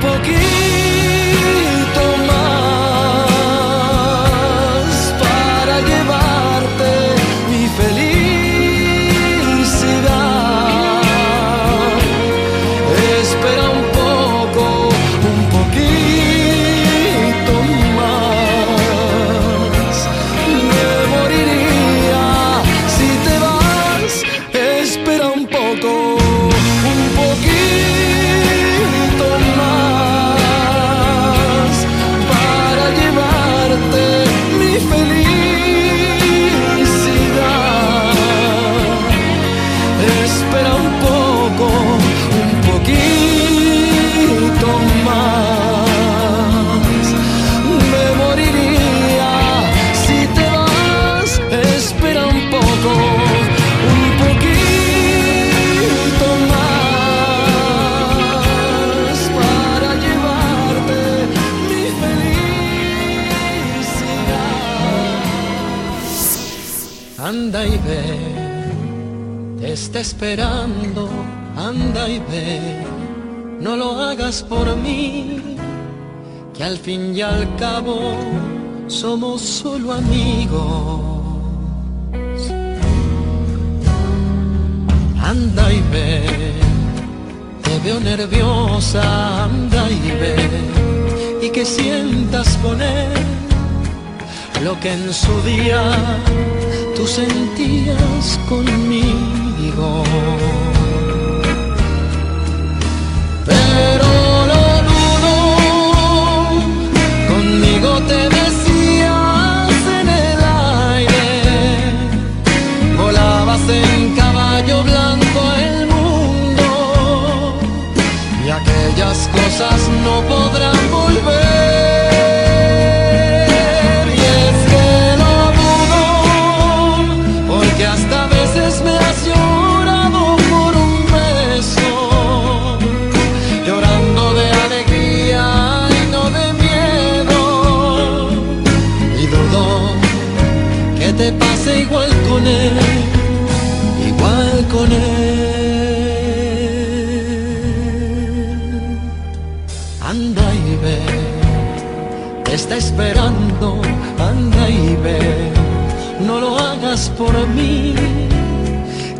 poquito más solo amigos. Anda y ve, te veo nerviosa, anda y ve, y que sientas con él lo que en su día tú sentías conmigo. Pero lo dudo, conmigo te no podrán por mí,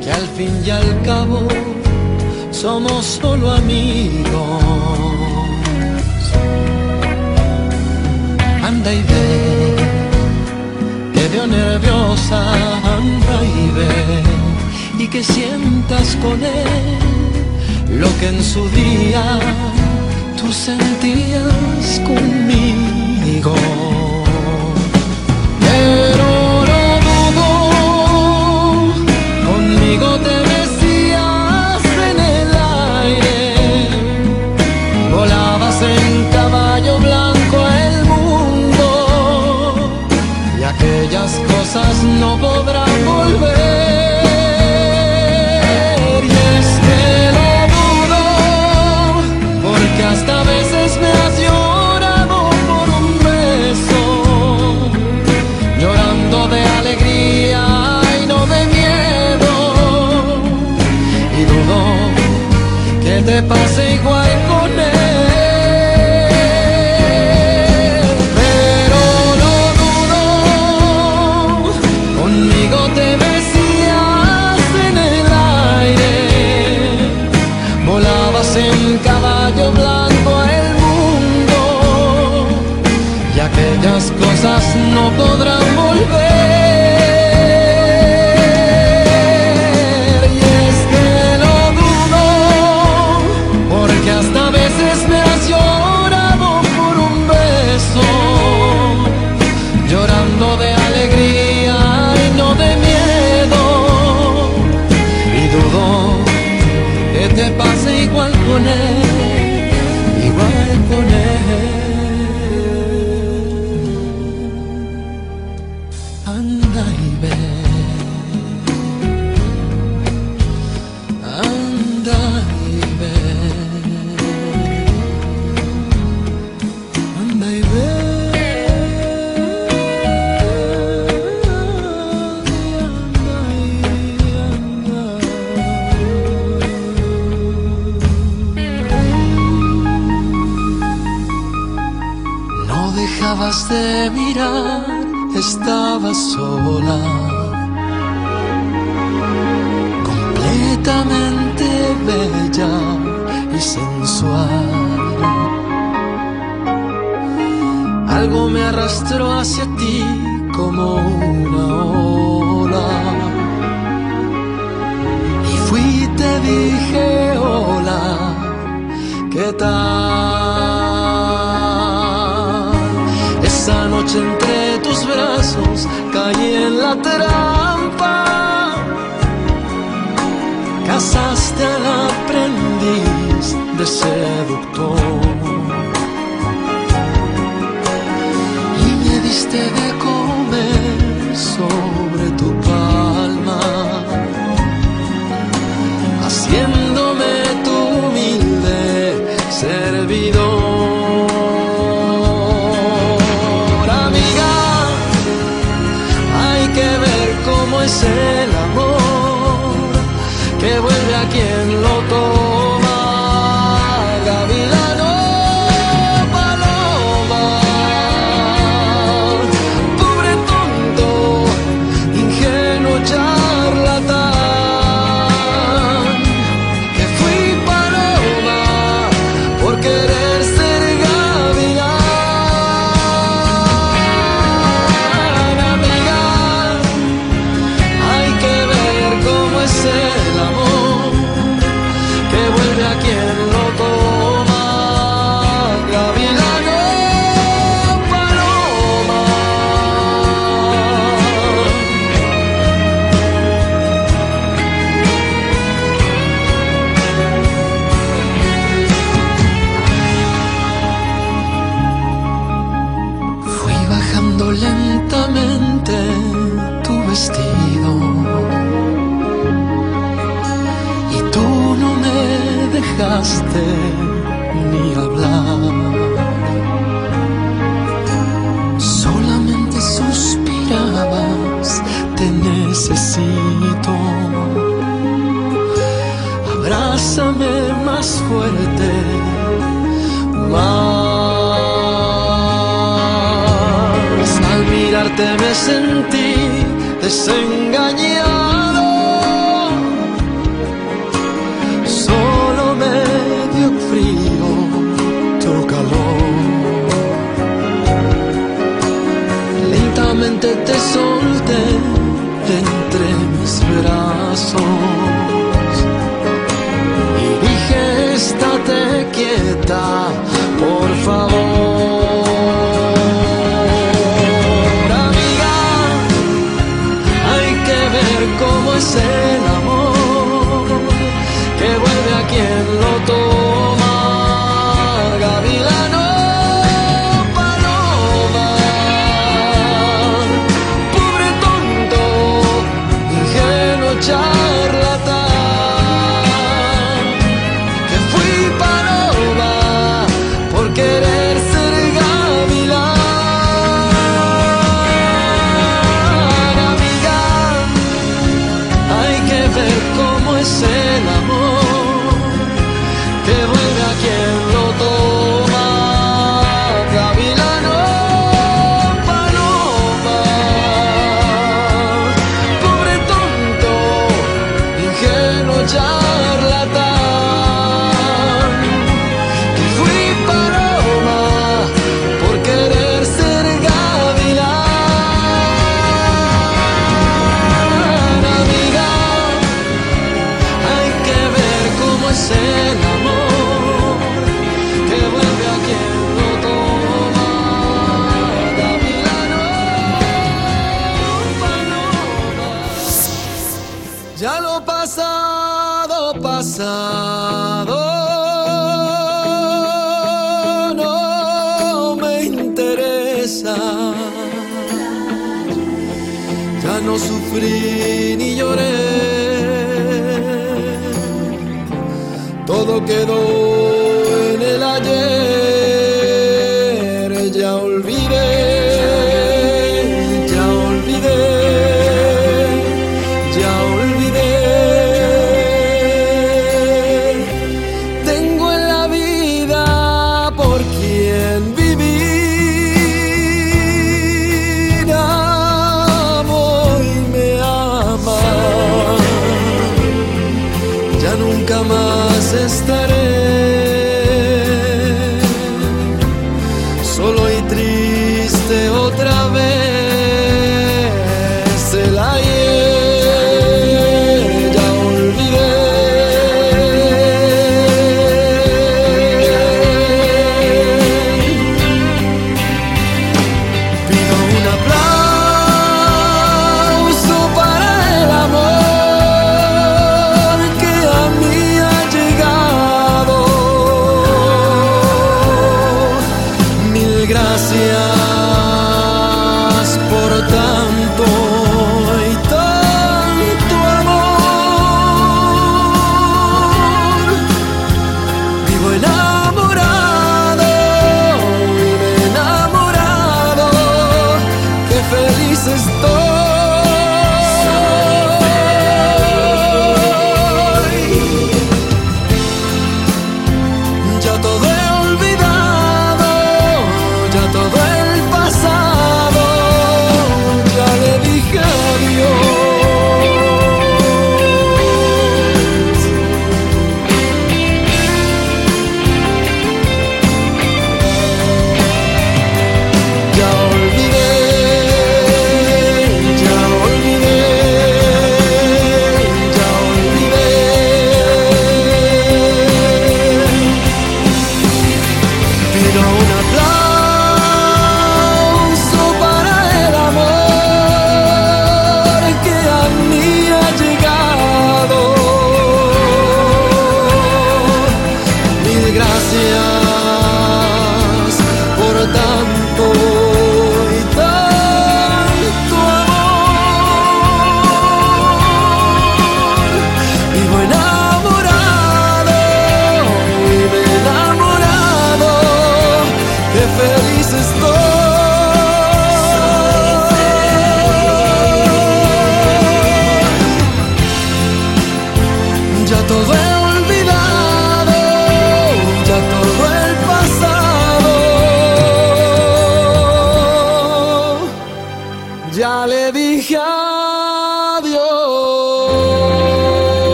que al fin y al cabo somos solo amigos. Anda y ve, te veo nerviosa, anda y ve, que sientas con él lo que en su día tú sentías conmigo. No podrán volver. Y es que lo dudo, porque hasta veces me has llorado por un beso, llorando de alegría y no de miedo. Y dudo que te pase Algo me arrastró hacia ti como una ola. Y fui y te dije, hola, ¿qué tal? entre tus brazos caí en la trampa. Casaste al aprendiz de seductor. Me diste 찾아 no Ya nunca más estaré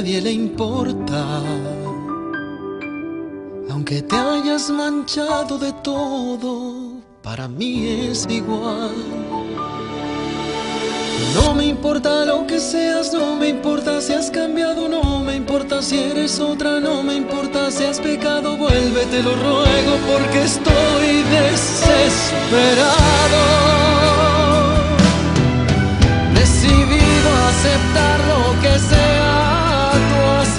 nadie le importa. Aunque te hayas manchado de todo, para mí es igual. No me importa lo que seas, no me importa si has cambiado, no me importa si eres otra, no me importa si has pecado, vuelve, te lo ruego porque estoy desesperado. Decidido a aceptar lo que sea,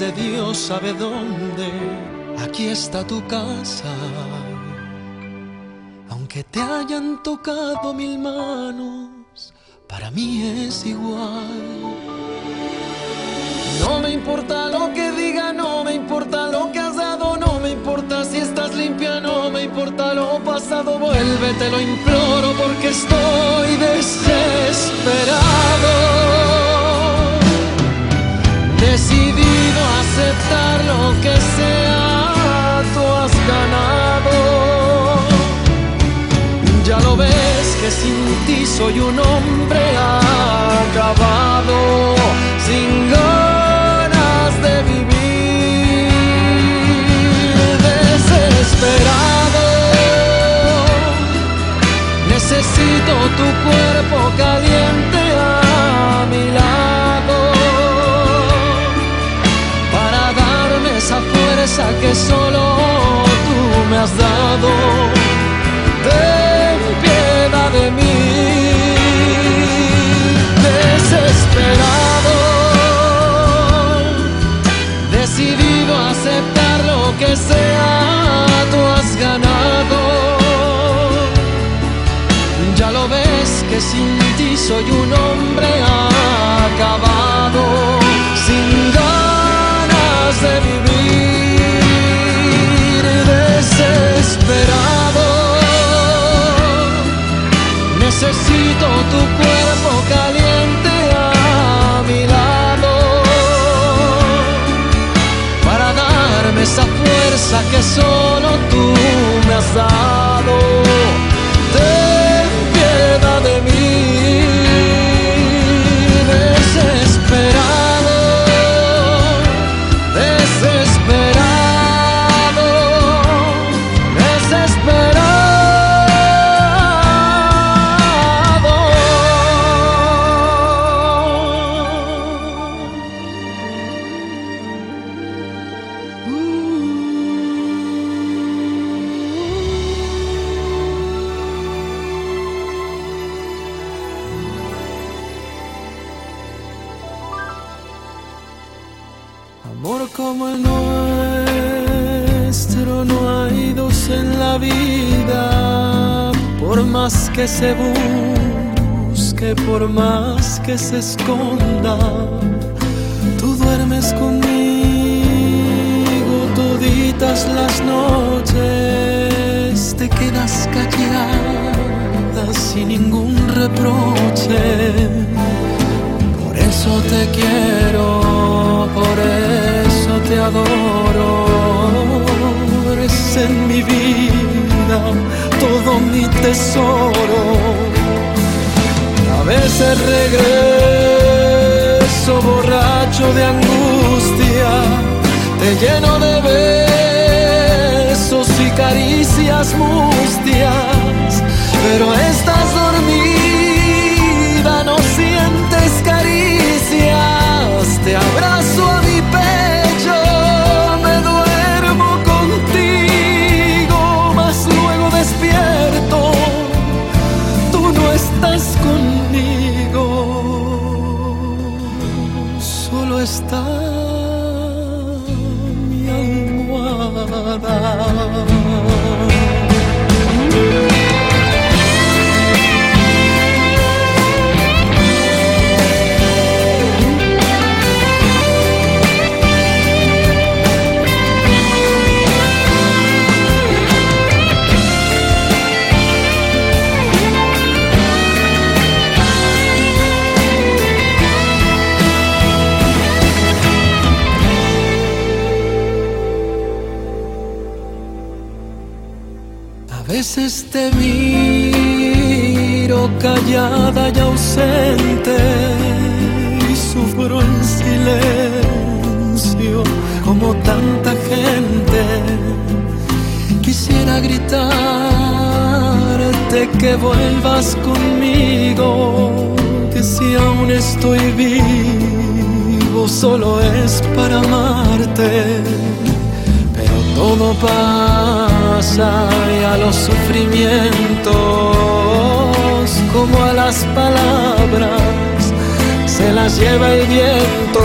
de Dios sabe dónde, aquí está tu casa. Aunque te hayan tocado mil manos, para mí es igual. No me importa lo que diga, no me importa lo que has dado, no me importa si estás limpia, no me importa lo pasado, vuelve, te lo imploro porque estoy desesperado aceptar lo que sea, tú has ganado. Ya lo ves que sin ti soy un hombre acabado, sin ganas Tu cuerpo caliente a mi lado para darme esa fuerza que solo tú me has dado. Se busque, por más que se esconda, tú duermes conmigo toditas las noches, te quedas callada sin ningún reproche. Por eso te quiero, por eso te adoro, eres en mi vida todo mi tesoro. Veces regreso borracho de angustia, te lleno de besos y caricias mustias, pero Gritarte que vuelvas conmigo, que si aún estoy vivo solo es para amarte todo pasa y a los sufrimientos como a las palabras se las lleva el viento.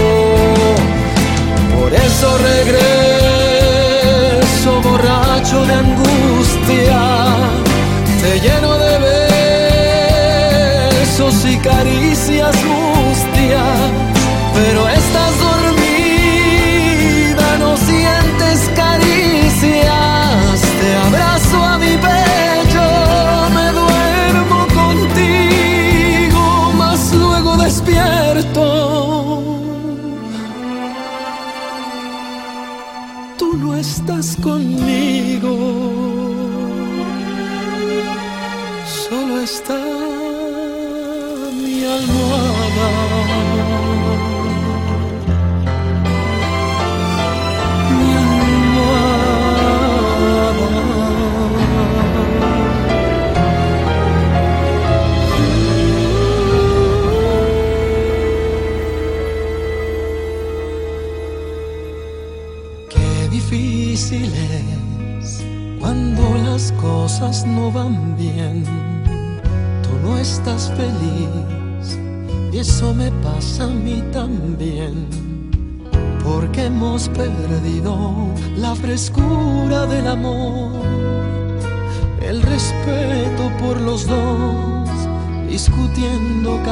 Por eso regreso borracho de angustia, te lleno de besos y caricias mustias, pero estás conmigo,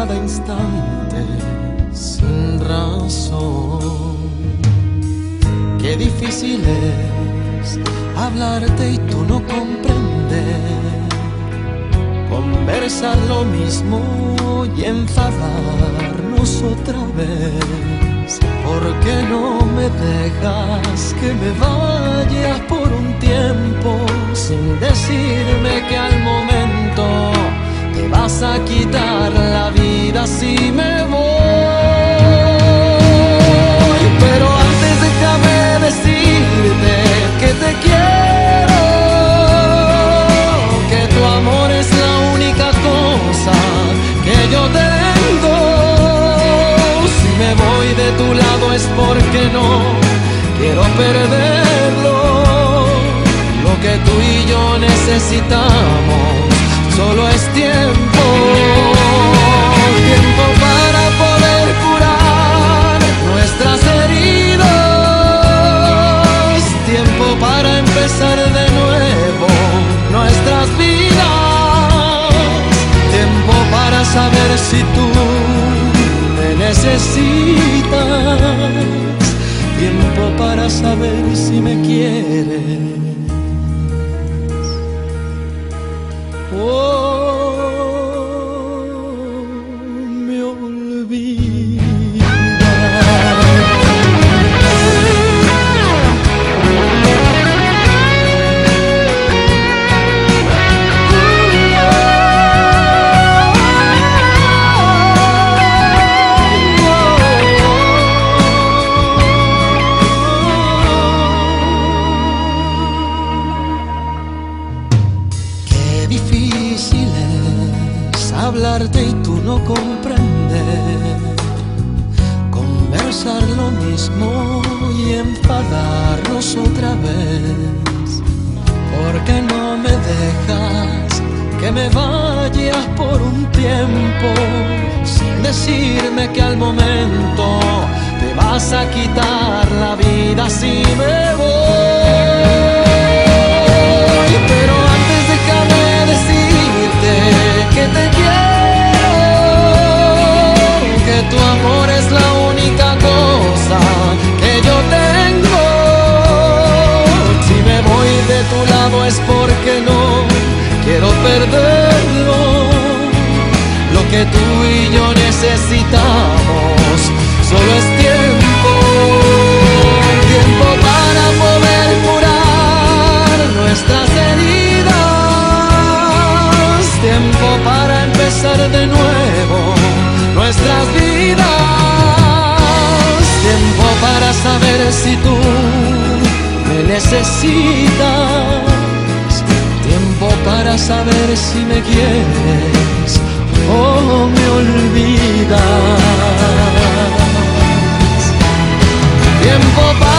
cada instante sin razón. Qué difícil es hablarte y tú no comprender. Conversar lo mismo y enfadarnos otra vez. ¿Por qué no me dejas que me vaya por un tiempo sin decirme que al momento te vas a quitar la vida si me voy? Pero antes déjame decirte que te quiero, que tu amor es la única cosa que yo tengo. Si me voy de tu lado es porque no quiero perderlo. Lo que tú y yo necesitamos solo es tiempo, tiempo para poder curar nuestras heridas, tiempo para empezar de nuevo nuestras vidas, tiempo para saber si tú me necesitas, tiempo para saber si me quieres. Difícil hablarte y tú no comprender. Conversar lo mismo y enfadarnos otra vez. ¿Por qué no me dejas que me vayas por un tiempo sin decirme que al momento te vas a quitar la vida si me voy? Que te quiero, que tu amor es la única cosa que yo tengo. Si me voy de tu lado es porque no quiero perderlo. Lo que tú y yo necesitamos solo es nuestras vidas, tiempo para saber si tú me necesitas, tiempo para saber si me quieres o me olvidas. Tiempo para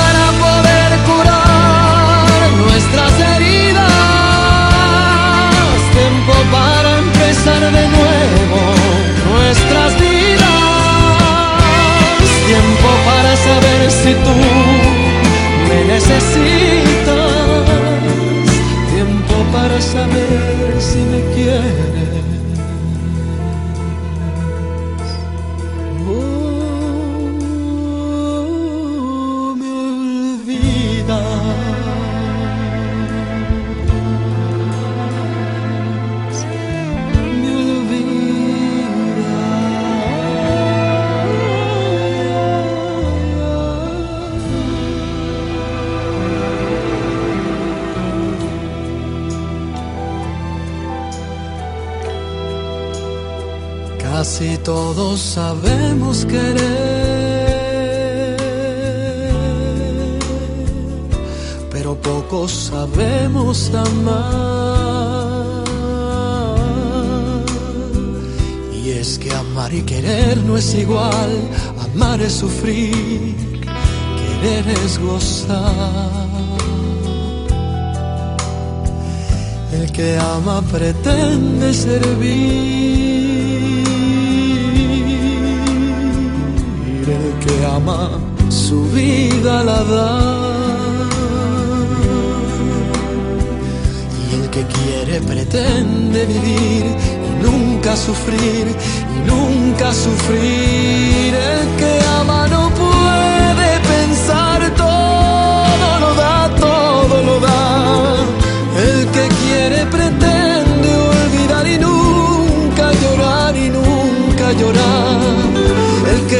si tú me necesitas, tiempo para saber si me quieres. Todos sabemos querer, pero pocos sabemos amar. Y es que amar y querer no es igual, amar es sufrir, querer es gozar. El que ama pretende servir. Que ama su vida la da. Y el que quiere pretende vivir y nunca sufrir y nunca sufrir. El que ama no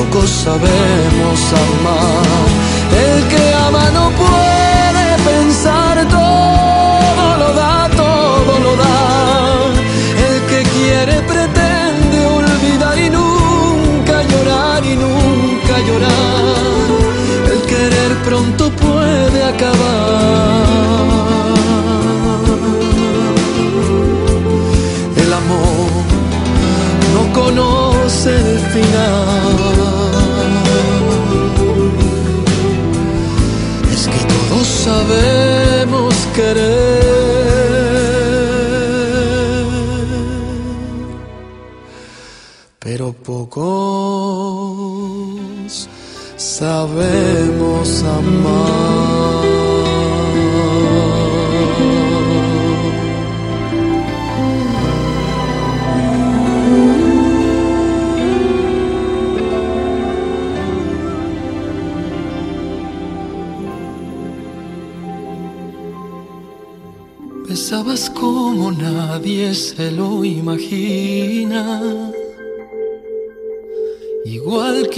pocos sabemos amar. El que ama no puede pensar, todo lo da, todo lo da. El que quiere querer, pero pocos sabemos amar.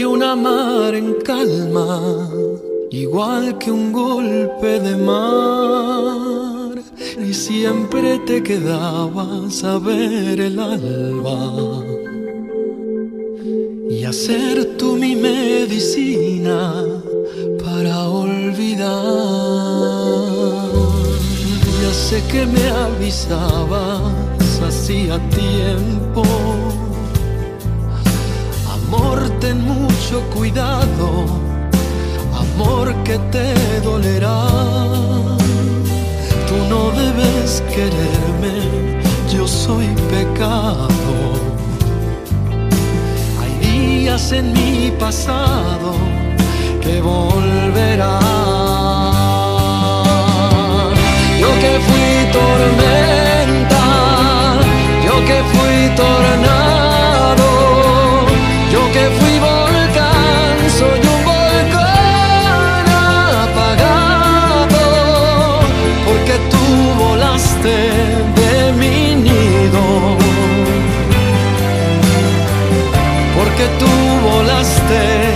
Que una mar en calma, igual que un golpe de mar, y siempre te quedabas a ver el alba y hacer tú mi medicina para olvidar. Ya sé que me avisabas hacía tiempo. Ten mucho cuidado, amor que te dolerá. tú no debes quererme, yo soy pecado. Hay días en mi pasado que volverán. Yo que fui tormenta, yo que fui tornado, tú volaste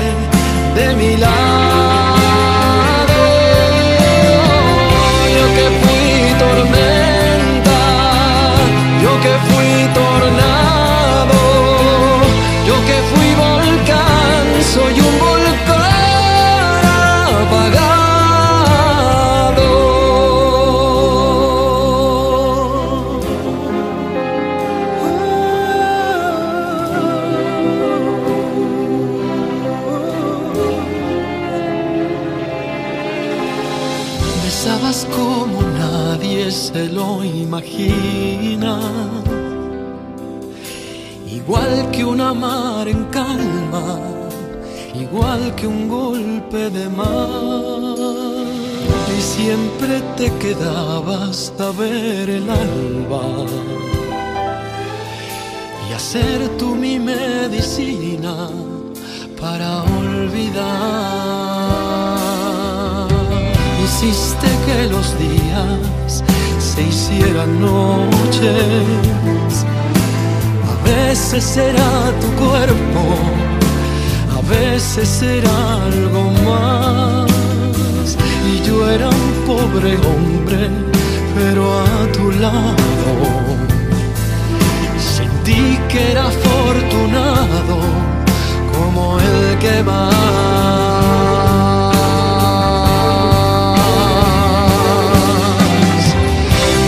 que.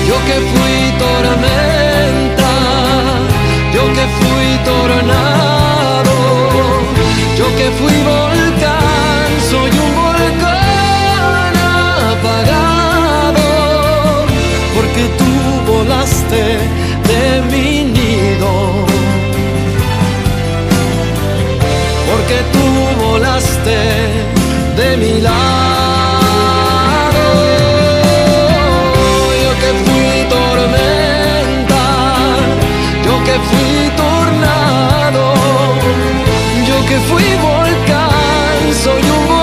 Yo que fui tormenta, yo que fui tornado, yo que fui volcán, soy un volcán apagado, porque tú volaste de mi nido. porque tú de mi lado. Yo que fui tormenta, yo que fui tornado, yo que fui volcán, soy un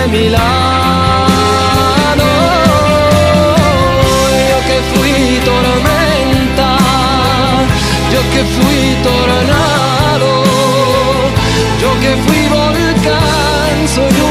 de mi lado. Yo que fui tormenta, yo que fui tornado, yo que fui volcán, soy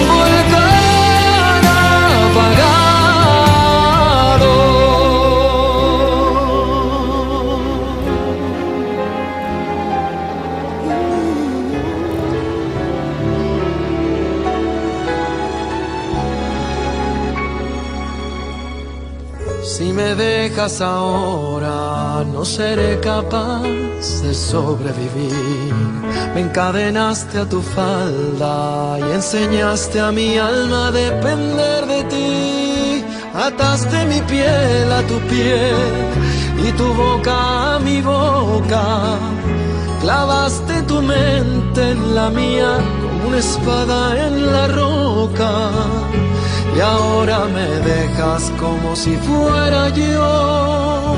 ahora, no seré capaz de sobrevivir. Me encadenaste a tu falda y enseñaste a mi alma a depender de ti. Ataste mi piel a tu piel y tu boca a mi boca. Clavaste tu mente en la mía como una espada en la roca. Y ahora me dejas como si fuera yo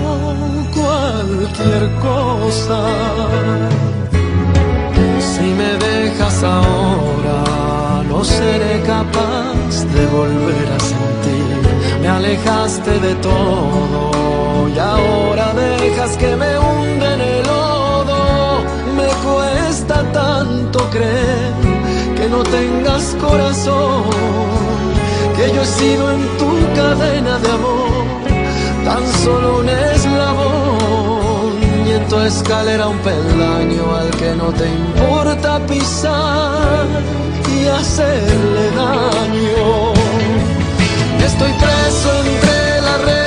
cualquier cosa. Si me dejas ahora, no seré capaz de volver a sentir. Me alejaste de todo y ahora dejas que me hunda en el lodo. Me cuesta tanto creer que no tengas corazón yo he sido en tu cadena de amor tan solo un eslabón y en tu escalera un peldaño al que no te importa pisar y hacerle daño. Estoy preso entre las redes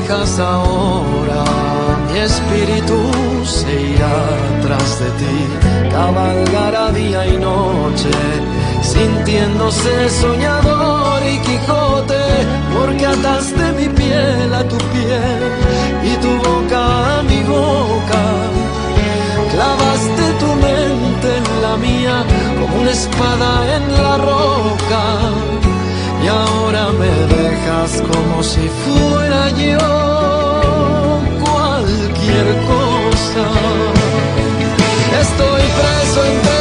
dejas ahora, mi espíritu se irá tras de ti, cabalgará día y noche, sintiéndose soñador y Quijote, porque ataste mi piel a tu piel y tu boca a mi boca. Clavaste tu mente en la mía como una espada en la roca ahora me dejas como si fuera yo cualquier cosa. Estoy preso entre